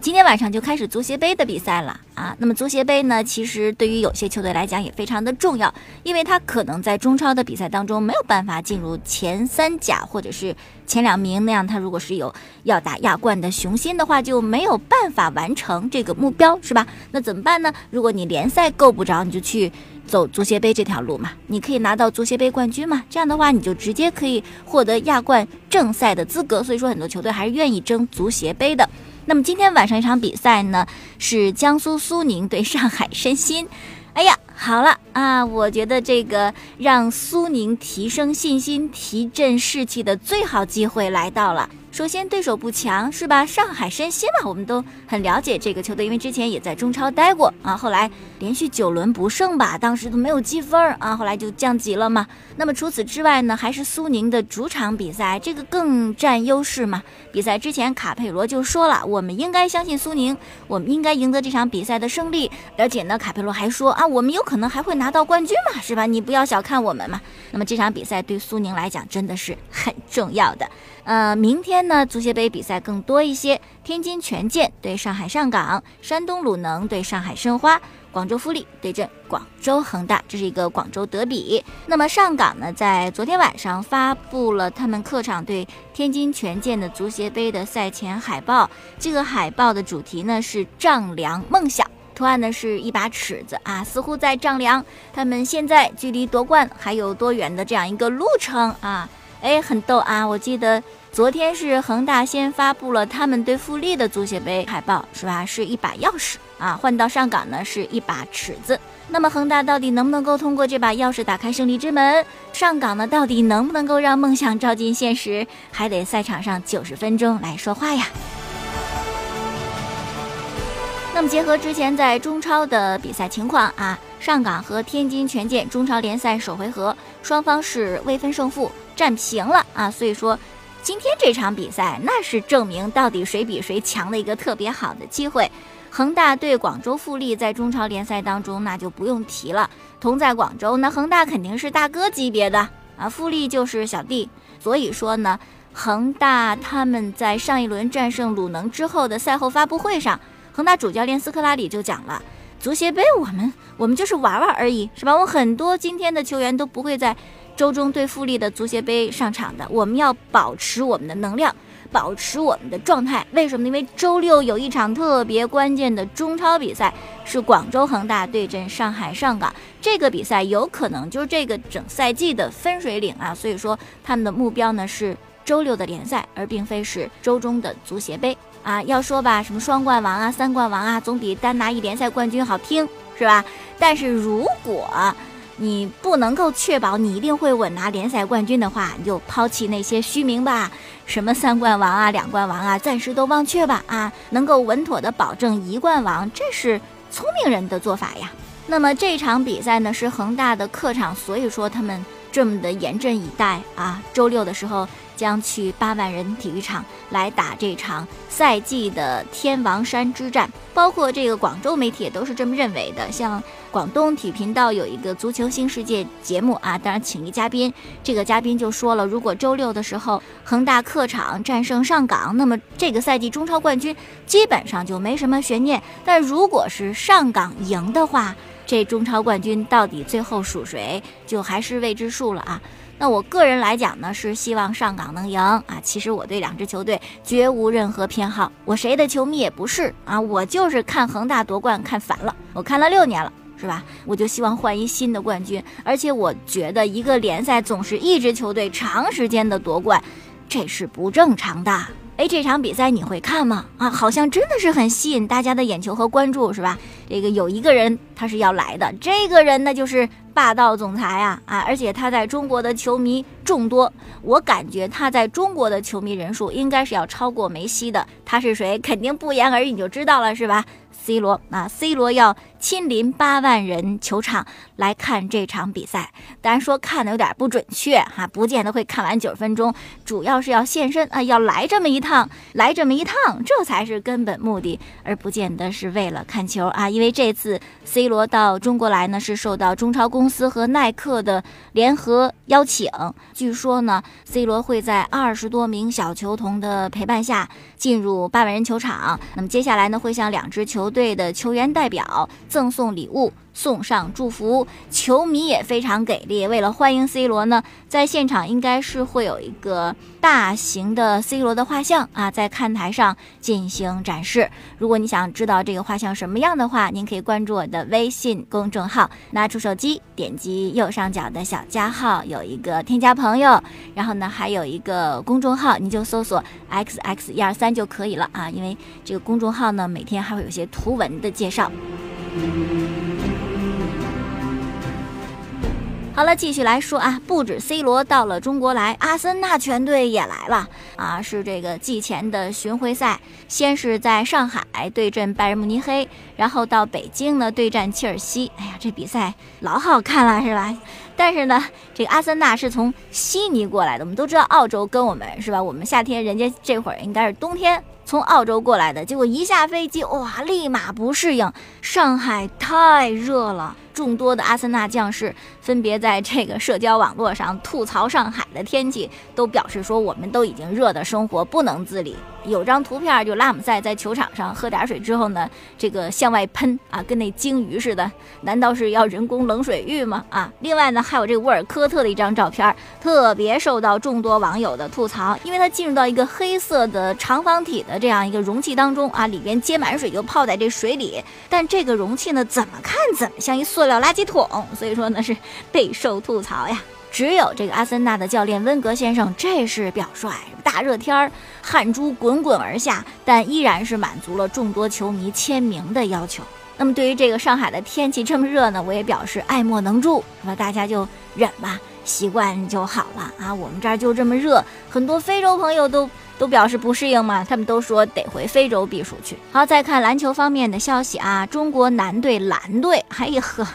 今天晚上就开始足协杯的比赛了啊！那么足协杯呢，其实对于有些球队来讲也非常的重要，因为它可能在中超的比赛当中没有办法进入前三甲或者是前两名，那样他如果是有要打亚冠的雄心的话，就没有办法完成这个目标，是吧？那怎么办呢？如果你联赛够不着，你就去走足协杯这条路嘛，你可以拿到足协杯冠军嘛，这样的话你就直接可以获得亚冠正赛的资格。所以说，很多球队还是愿意争足协杯的。那么今天晚上一场比赛呢，是江苏苏宁对上海申鑫。哎呀，好了啊，我觉得这个让苏宁提升信心、提振士气的最好机会来到了。首先，对手不强，是吧？上海申鑫嘛，我们都很了解这个球队，因为之前也在中超待过啊。后来连续九轮不胜吧，当时都没有积分啊，后来就降级了嘛。那么除此之外呢，还是苏宁的主场比赛，这个更占优势嘛。比赛之前，卡佩罗就说了，我们应该相信苏宁，我们应该赢得这场比赛的胜利。而且呢，卡佩罗还说啊，我们有可能还会拿到冠军嘛，是吧？你不要小看我们嘛。那么这场比赛对苏宁来讲真的是很重要的。呃，明天呢，足协杯比赛更多一些。天津权健对上海上港，山东鲁能对上海申花，广州富力对阵广州恒大，这是一个广州德比。那么上港呢，在昨天晚上发布了他们客场对天津权健的足协杯的赛前海报。这个海报的主题呢是丈量梦想，图案呢是一把尺子啊，似乎在丈量他们现在距离夺冠还有多远的这样一个路程啊。哎，很逗啊！我记得昨天是恒大先发布了他们对富力的足协杯海报，是吧？是一把钥匙啊，换到上港呢是一把尺子。那么恒大到底能不能够通过这把钥匙打开胜利之门？上港呢到底能不能够让梦想照进现实？还得赛场上九十分钟来说话呀。那么结合之前在中超的比赛情况啊，上港和天津权健中超联赛首回合双方是未分胜负。战平了啊，所以说今天这场比赛那是证明到底谁比谁强的一个特别好的机会。恒大对广州富力在中超联赛当中那就不用提了，同在广州，那恒大肯定是大哥级别的啊，富力就是小弟。所以说呢，恒大他们在上一轮战胜鲁能之后的赛后发布会上，恒大主教练斯科拉里就讲了，足协杯我们我们就是玩玩而已，是吧？我很多今天的球员都不会在。周中对富力的足协杯上场的，我们要保持我们的能量，保持我们的状态。为什么？因为周六有一场特别关键的中超比赛，是广州恒大对阵上海上港。这个比赛有可能就是这个整赛季的分水岭啊！所以说，他们的目标呢是周六的联赛，而并非是周中的足协杯啊。要说吧，什么双冠王啊、三冠王啊，总比单拿一联赛冠军好听，是吧？但是如果你不能够确保你一定会稳拿联赛冠军的话，你就抛弃那些虚名吧，什么三冠王啊、两冠王啊，暂时都忘却吧啊，能够稳妥的保证一冠王，这是聪明人的做法呀。那么这场比赛呢是恒大的客场，所以说他们这么的严阵以待啊，周六的时候。将去八万人体育场来打这场赛季的天王山之战，包括这个广州媒体也都是这么认为的。像广东体育频道有一个足球新世界节目啊，当然请一嘉宾，这个嘉宾就说了，如果周六的时候恒大客场战胜上港，那么这个赛季中超冠军基本上就没什么悬念。但如果是上港赢的话，这中超冠军到底最后属谁，就还是未知数了啊。那我个人来讲呢，是希望上港能赢啊。其实我对两支球队绝无任何偏好，我谁的球迷也不是啊。我就是看恒大夺冠看烦了，我看了六年了，是吧？我就希望换一新的冠军。而且我觉得一个联赛总是一支球队长时间的夺冠，这是不正常的。哎，这场比赛你会看吗？啊，好像真的是很吸引大家的眼球和关注，是吧？这个有一个人他是要来的，这个人呢就是霸道总裁啊啊！而且他在中国的球迷众多，我感觉他在中国的球迷人数应该是要超过梅西的。他是谁？肯定不言而喻，你就知道了，是吧 C 罗啊，C 罗要亲临八万人球场来看这场比赛。当然说看的有点不准确哈，不见得会看完九十分钟，主要是要现身啊，要来这么一趟，来这么一趟，这才是根本目的，而不见得是为了看球啊。因为这次 C 罗到中国来呢，是受到中超公司和耐克的联合邀请。据说呢，C 罗会在二十多名小球童的陪伴下进入八万人球场。那么接下来呢，会向两支球队队的球员代表赠送礼物。送上祝福，球迷也非常给力。为了欢迎 C 罗呢，在现场应该是会有一个大型的 C 罗的画像啊，在看台上进行展示。如果你想知道这个画像什么样的话，您可以关注我的微信公众号，拿出手机，点击右上角的小加号，有一个添加朋友，然后呢还有一个公众号，你就搜索 xx 一二三就可以了啊。因为这个公众号呢，每天还会有些图文的介绍。好了，继续来说啊，不止 C 罗到了中国来，阿森纳全队也来了啊，是这个季前的巡回赛，先是在上海对阵拜仁慕尼黑，然后到北京呢对战切尔西。哎呀，这比赛老好看了，是吧？但是呢，这个阿森纳是从悉尼过来的，我们都知道澳洲跟我们是吧？我们夏天，人家这会儿应该是冬天。从澳洲过来的，结果一下飞机，哇，立马不适应，上海太热了。众多的阿森纳将士分别在这个社交网络上吐槽上海的天气，都表示说我们都已经热的生活不能自理。有张图片，就拉姆塞在球场上喝点水之后呢，这个向外喷啊，跟那鲸鱼似的。难道是要人工冷水浴吗？啊，另外呢，还有这个沃尔科特的一张照片，特别受到众多网友的吐槽，因为他进入到一个黑色的长方体的这样一个容器当中啊，里边接满水就泡在这水里，但这个容器呢，怎么看怎么像一塑料垃圾桶，所以说呢是备受吐槽呀。只有这个阿森纳的教练温格先生，这是表率，大热天儿，汗珠滚滚而下，但依然是满足了众多球迷签名的要求。那么对于这个上海的天气这么热呢，我也表示爱莫能助，那么大家就忍吧，习惯就好了啊。我们这儿就这么热，很多非洲朋友都都表示不适应嘛，他们都说得回非洲避暑去。好，再看篮球方面的消息啊，中国男队蓝队，哎呀呵。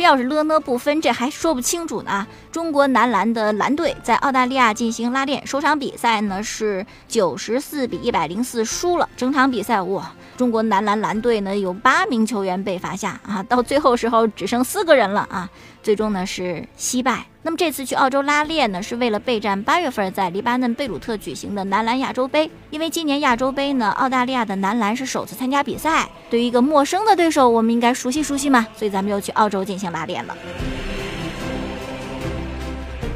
这要是了呢不分，这还说不清楚呢。中国男篮的蓝队在澳大利亚进行拉练，首场比赛呢是九十四比一百零四输了。整场比赛哇，中国男篮蓝队呢有八名球员被罚下啊，到最后时候只剩四个人了啊，最终呢是惜败。那么这次去澳洲拉练呢，是为了备战八月份在黎巴嫩贝鲁特举行的男篮亚洲杯。因为今年亚洲杯呢，澳大利亚的男篮是首次参加比赛，对于一个陌生的对手，我们应该熟悉熟悉嘛，所以咱们又去澳洲进行拉练了。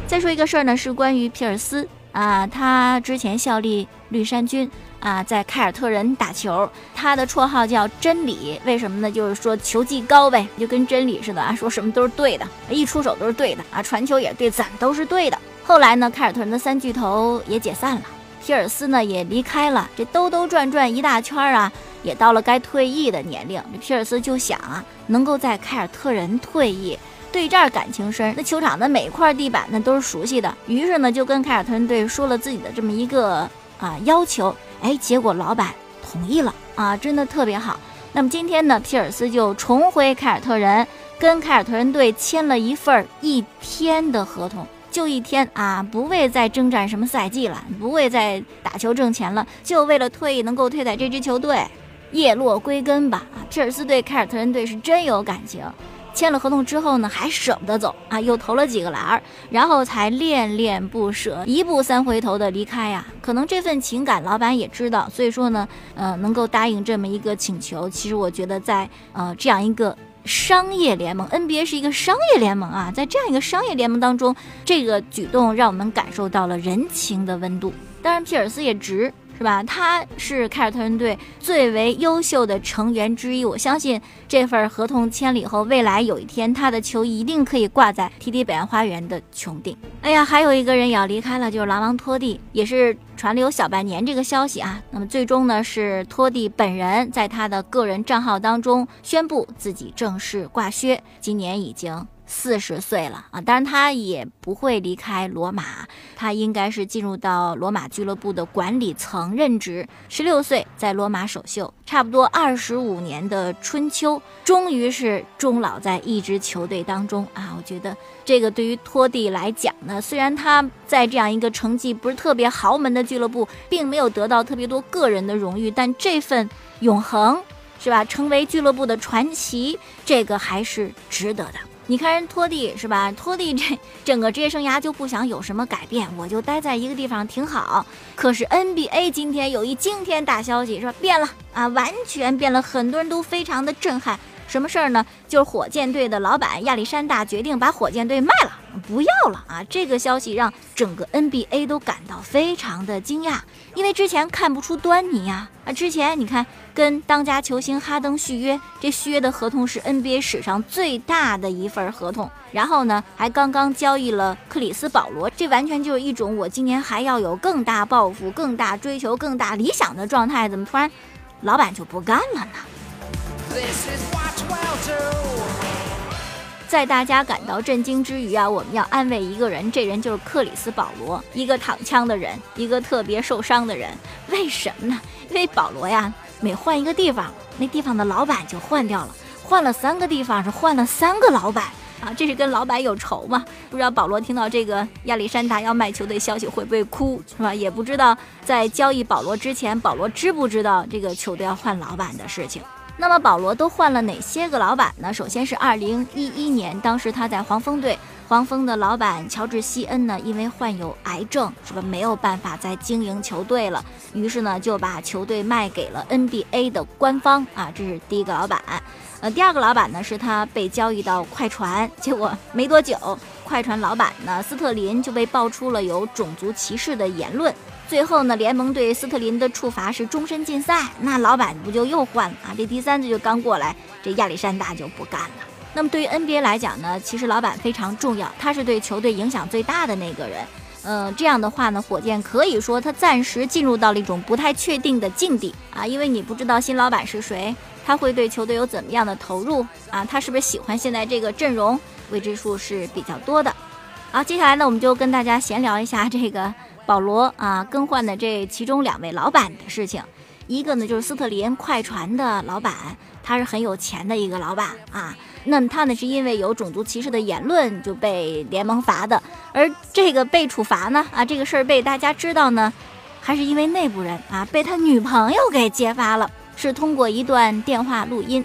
再说一个事儿呢，是关于皮尔斯啊，他之前效力绿衫军。啊，在凯尔特人打球，他的绰号叫真理，为什么呢？就是说球技高呗，就跟真理似的啊，说什么都是对的，一出手都是对的啊，传球也对，怎么都是对的。后来呢，凯尔特人的三巨头也解散了，皮尔斯呢也离开了，这兜兜转转一大圈啊，也到了该退役的年龄。这皮尔斯就想啊，能够在凯尔特人退役，对这儿感情深，那球场的每一块地板呢都是熟悉的，于是呢就跟凯尔特人队说了自己的这么一个啊要求。哎，结果老板同意了啊，真的特别好。那么今天呢，皮尔斯就重回凯尔特人，跟凯尔特人队签了一份一天的合同，就一天啊，不为再征战什么赛季了，不为再打球挣钱了，就为了退役能够退在这支球队，叶落归根吧。啊，皮尔斯对凯尔特人队是真有感情。签了合同之后呢，还舍不得走啊，又投了几个篮儿，然后才恋恋不舍，一步三回头的离开呀。可能这份情感老板也知道，所以说呢，呃，能够答应这么一个请求，其实我觉得在呃这样一个商业联盟，NBA 是一个商业联盟啊，在这样一个商业联盟当中，这个举动让我们感受到了人情的温度。当然，皮尔斯也值。是吧？他是凯尔特人队最为优秀的成员之一。我相信这份合同签了以后，未来有一天他的球一定可以挂在 TD 北岸花园的穹顶。哎呀，还有一个人也要离开了，就是狼王托蒂，也是传了有小半年这个消息啊。那么最终呢，是托蒂本人在他的个人账号当中宣布自己正式挂靴，今年已经四十岁了啊，当然他也不会离开罗马，他应该是进入到罗马俱乐部的管理层任职。十六岁在罗马首秀，差不多二十五年的春秋，终于是终老在一支球队当中啊！我觉得这个对于托蒂来讲呢，虽然他在这样一个成绩不是特别豪门的俱乐部，并没有得到特别多个人的荣誉，但这份永恒是吧，成为俱乐部的传奇，这个还是值得的。你看人托蒂是吧？托蒂这整个职业生涯就不想有什么改变，我就待在一个地方挺好。可是 NBA 今天有一惊天大消息是吧？变了啊，完全变了，很多人都非常的震撼。什么事儿呢？就是火箭队的老板亚历山大决定把火箭队卖了，不要了啊！这个消息让整个 NBA 都感到非常的惊讶，因为之前看不出端倪呀啊！之前你看跟当家球星哈登续约，这续约的合同是 NBA 史上最大的一份合同，然后呢还刚刚交易了克里斯保罗，这完全就是一种我今年还要有更大抱负、更大追求、更大理想的状态，怎么突然老板就不干了呢？在大家感到震惊之余啊，我们要安慰一个人，这人就是克里斯保罗，一个躺枪的人，一个特别受伤的人。为什么呢？因为保罗呀，每换一个地方，那地方的老板就换掉了，换了三个地方是换了三个老板啊，这是跟老板有仇吗？不知道保罗听到这个亚历山大要卖球队消息会不会哭，是吧？也不知道在交易保罗之前，保罗知不知道这个球队要换老板的事情。那么保罗都换了哪些个老板呢？首先是二零一一年，当时他在黄蜂队，黄蜂的老板乔治希恩呢，因为患有癌症，是吧，没有办法再经营球队了，于是呢就把球队卖给了 NBA 的官方啊，这是第一个老板。呃，第二个老板呢是他被交易到快船，结果没多久，快船老板呢斯特林就被爆出了有种族歧视的言论。最后呢，联盟对斯特林的处罚是终身禁赛，那老板不就又换了啊？这第三次就刚过来，这亚历山大就不干了。那么对于 NBA 来讲呢，其实老板非常重要，他是对球队影响最大的那个人。嗯，这样的话呢，火箭可以说他暂时进入到了一种不太确定的境地啊，因为你不知道新老板是谁，他会对球队有怎么样的投入啊？他是不是喜欢现在这个阵容？未知数是比较多的。好，接下来呢，我们就跟大家闲聊一下这个。保罗啊，更换的这其中两位老板的事情，一个呢就是斯特林快船的老板，他是很有钱的一个老板啊。那么他呢是因为有种族歧视的言论就被联盟罚的，而这个被处罚呢啊这个事儿被大家知道呢，还是因为内部人啊被他女朋友给揭发了，是通过一段电话录音。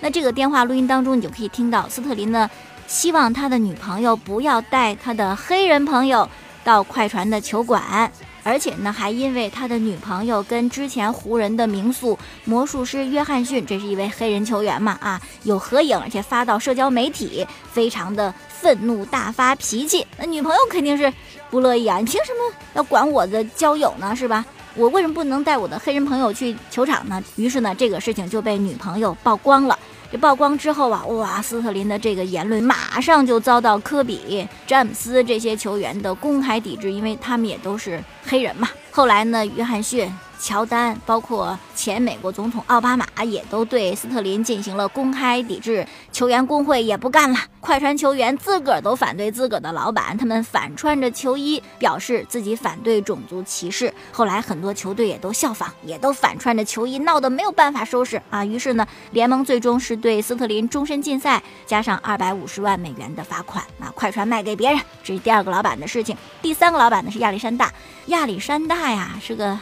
那这个电话录音当中，你就可以听到斯特林呢希望他的女朋友不要带他的黑人朋友。到快船的球馆，而且呢，还因为他的女朋友跟之前湖人的名宿魔术师约翰逊，这是一位黑人球员嘛啊，有合影，而且发到社交媒体，非常的愤怒，大发脾气。那女朋友肯定是不乐意啊，你凭什么要管我的交友呢？是吧？我为什么不能带我的黑人朋友去球场呢？于是呢，这个事情就被女朋友曝光了。这曝光之后啊，哇，斯特林的这个言论马上就遭到科比、詹姆斯这些球员的公开抵制，因为他们也都是黑人嘛。后来呢，约翰逊。乔丹，包括前美国总统奥巴马，也都对斯特林进行了公开抵制。球员工会也不干了，快船球员自个儿都反对自个儿的老板，他们反穿着球衣表示自己反对种族歧视。后来很多球队也都效仿，也都反穿着球衣，闹得没有办法收拾啊。于是呢，联盟最终是对斯特林终身禁赛，加上二百五十万美元的罚款。啊，快船卖给别人，这是第二个老板的事情。第三个老板呢是亚历山大，亚历山大呀是个。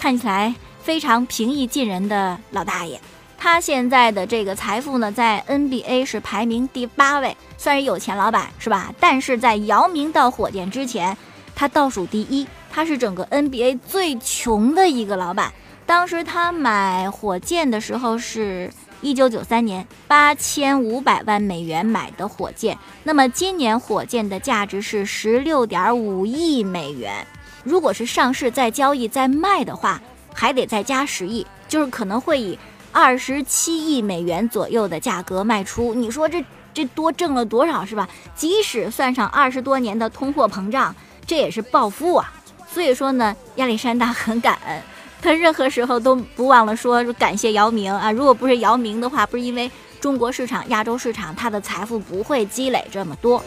看起来非常平易近人的老大爷，他现在的这个财富呢，在 NBA 是排名第八位，算是有钱老板是吧？但是在姚明到火箭之前，他倒数第一，他是整个 NBA 最穷的一个老板。当时他买火箭的时候是一九九三年，八千五百万美元买的火箭，那么今年火箭的价值是十六点五亿美元。如果是上市再交易再卖的话，还得再加十亿，就是可能会以二十七亿美元左右的价格卖出。你说这这多挣了多少是吧？即使算上二十多年的通货膨胀，这也是暴富啊！所以说呢，亚历山大很感恩，他任何时候都不忘了说感谢姚明啊。如果不是姚明的话，不是因为中国市场、亚洲市场，他的财富不会积累这么多。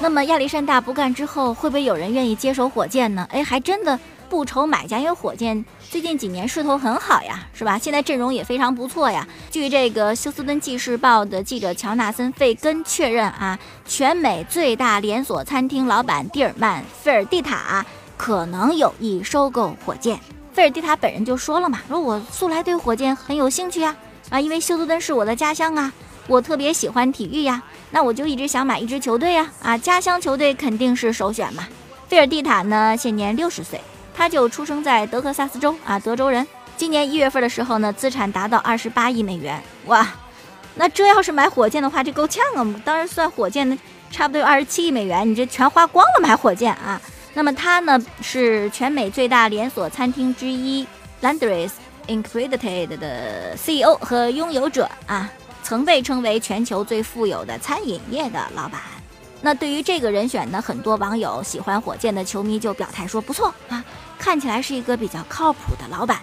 那么亚历山大不干之后，会不会有人愿意接手火箭呢？哎，还真的不愁买家，因为火箭最近几年势头很好呀，是吧？现在阵容也非常不错呀。据这个休斯敦纪事报的记者乔纳森·费根确认啊，全美最大连锁餐厅老板蒂尔曼·费尔蒂塔可能有意收购火箭。费尔蒂塔本人就说了嘛，说我素来对火箭很有兴趣啊，啊，因为休斯敦是我的家乡啊。我特别喜欢体育呀，那我就一直想买一支球队呀，啊，家乡球队肯定是首选嘛。费尔蒂塔呢，现年六十岁，他就出生在德克萨斯州啊，德州人。今年一月份的时候呢，资产达到二十八亿美元，哇，那这要是买火箭的话，这够呛啊！当然算火箭的，差不多有二十七亿美元，你这全花光了买火箭啊。那么他呢，是全美最大连锁餐厅之一 Landry's Incorporated 的 CEO 和拥有者啊。曾被称为全球最富有的餐饮业的老板。那对于这个人选呢，很多网友喜欢火箭的球迷就表态说不错啊，看起来是一个比较靠谱的老板。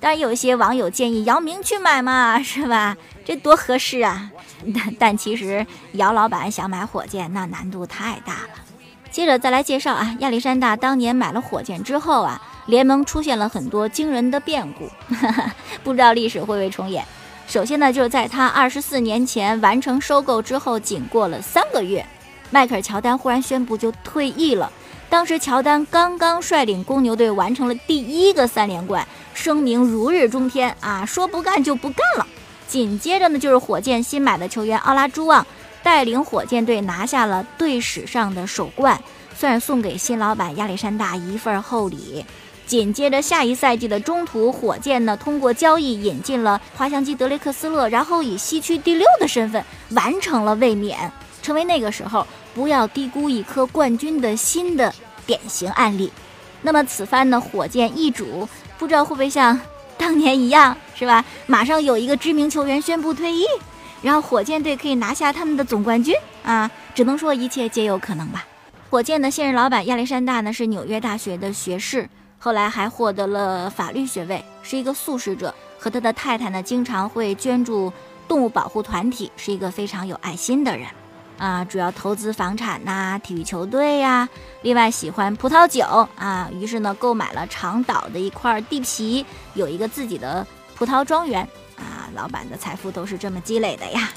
当然，有一些网友建议姚明去买嘛，是吧？这多合适啊！但但其实姚老板想买火箭，那难度太大了。接着再来介绍啊，亚历山大当年买了火箭之后啊，联盟出现了很多惊人的变故，不知道历史会不会重演。首先呢，就是在他二十四年前完成收购之后，仅过了三个月，迈克尔乔丹忽然宣布就退役了。当时乔丹刚刚率领公牛队完成了第一个三连冠，声名如日中天啊，说不干就不干了。紧接着呢，就是火箭新买的球员奥拉朱旺带领火箭队拿下了队史上的首冠，算是送给新老板亚历山大一份厚礼。紧接着下一赛季的中途，火箭呢通过交易引进了滑翔机德雷克斯勒，然后以西区第六的身份完成了卫冕，成为那个时候不要低估一颗冠军的新的典型案例。那么此番呢，火箭易主，不知道会不会像当年一样，是吧？马上有一个知名球员宣布退役，然后火箭队可以拿下他们的总冠军啊！只能说一切皆有可能吧。火箭的现任老板亚历山大呢是纽约大学的学士。后来还获得了法律学位，是一个素食者，和他的太太呢经常会捐助动物保护团体，是一个非常有爱心的人，啊，主要投资房产呐、体育球队呀，另外喜欢葡萄酒啊，于是呢购买了长岛的一块地皮，有一个自己的葡萄庄园啊，老板的财富都是这么积累的呀。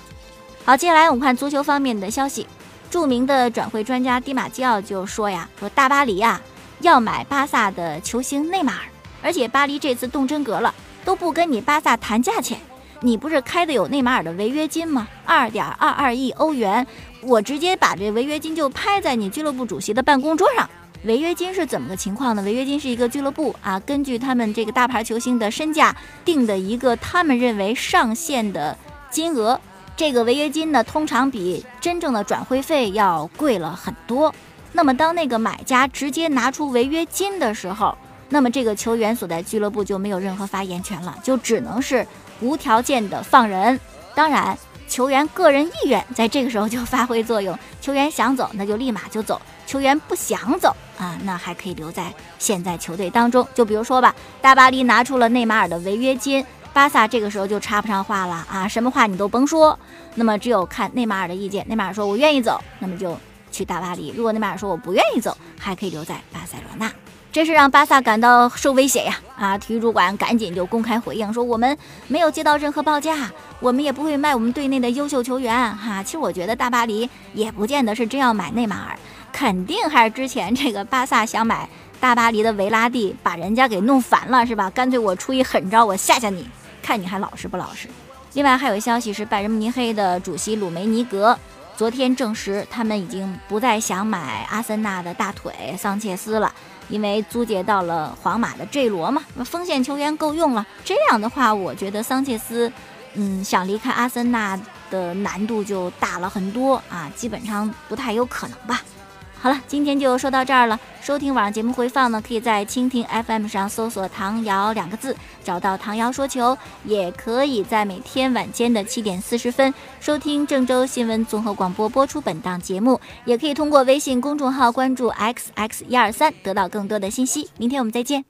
好，接下来我们看足球方面的消息，著名的转会专家迪马基奥就说呀，说大巴黎呀。要买巴萨的球星内马尔，而且巴黎这次动真格了，都不跟你巴萨谈价钱。你不是开的有内马尔的违约金吗？二点二二亿欧元，我直接把这违约金就拍在你俱乐部主席的办公桌上。违约金是怎么个情况呢？违约金是一个俱乐部啊，根据他们这个大牌球星的身价定的一个他们认为上限的金额。这个违约金呢，通常比真正的转会费要贵了很多。那么，当那个买家直接拿出违约金的时候，那么这个球员所在俱乐部就没有任何发言权了，就只能是无条件的放人。当然，球员个人意愿在这个时候就发挥作用，球员想走那就立马就走，球员不想走啊，那还可以留在现在球队当中。就比如说吧，大巴黎拿出了内马尔的违约金，巴萨这个时候就插不上话了啊，什么话你都甭说，那么只有看内马尔的意见。内马尔说我愿意走，那么就。去大巴黎，如果内马尔说我不愿意走，还可以留在巴塞罗那，真是让巴萨感到受威胁呀！啊，体育主管赶紧就公开回应说，我们没有接到任何报价，我们也不会卖我们队内的优秀球员。哈，其实我觉得大巴黎也不见得是真要买内马尔，肯定还是之前这个巴萨想买大巴黎的维拉蒂，把人家给弄烦了，是吧？干脆我出一狠招，我吓吓你，看你还老实不老实。另外还有消息是，拜仁慕尼黑的主席鲁梅尼格。昨天证实，他们已经不再想买阿森纳的大腿桑切斯了，因为租借到了皇马的 J 罗嘛，那锋线球员够用了。这样的话，我觉得桑切斯，嗯，想离开阿森纳的难度就大了很多啊，基本上不太有可能吧。好了，今天就说到这儿了。收听网上节目回放呢，可以在蜻蜓 FM 上搜索“唐瑶”两个字，找到唐瑶说球；也可以在每天晚间的七点四十分收听郑州新闻综合广播播出本档节目。也可以通过微信公众号关注 xx 一二三，得到更多的信息。明天我们再见。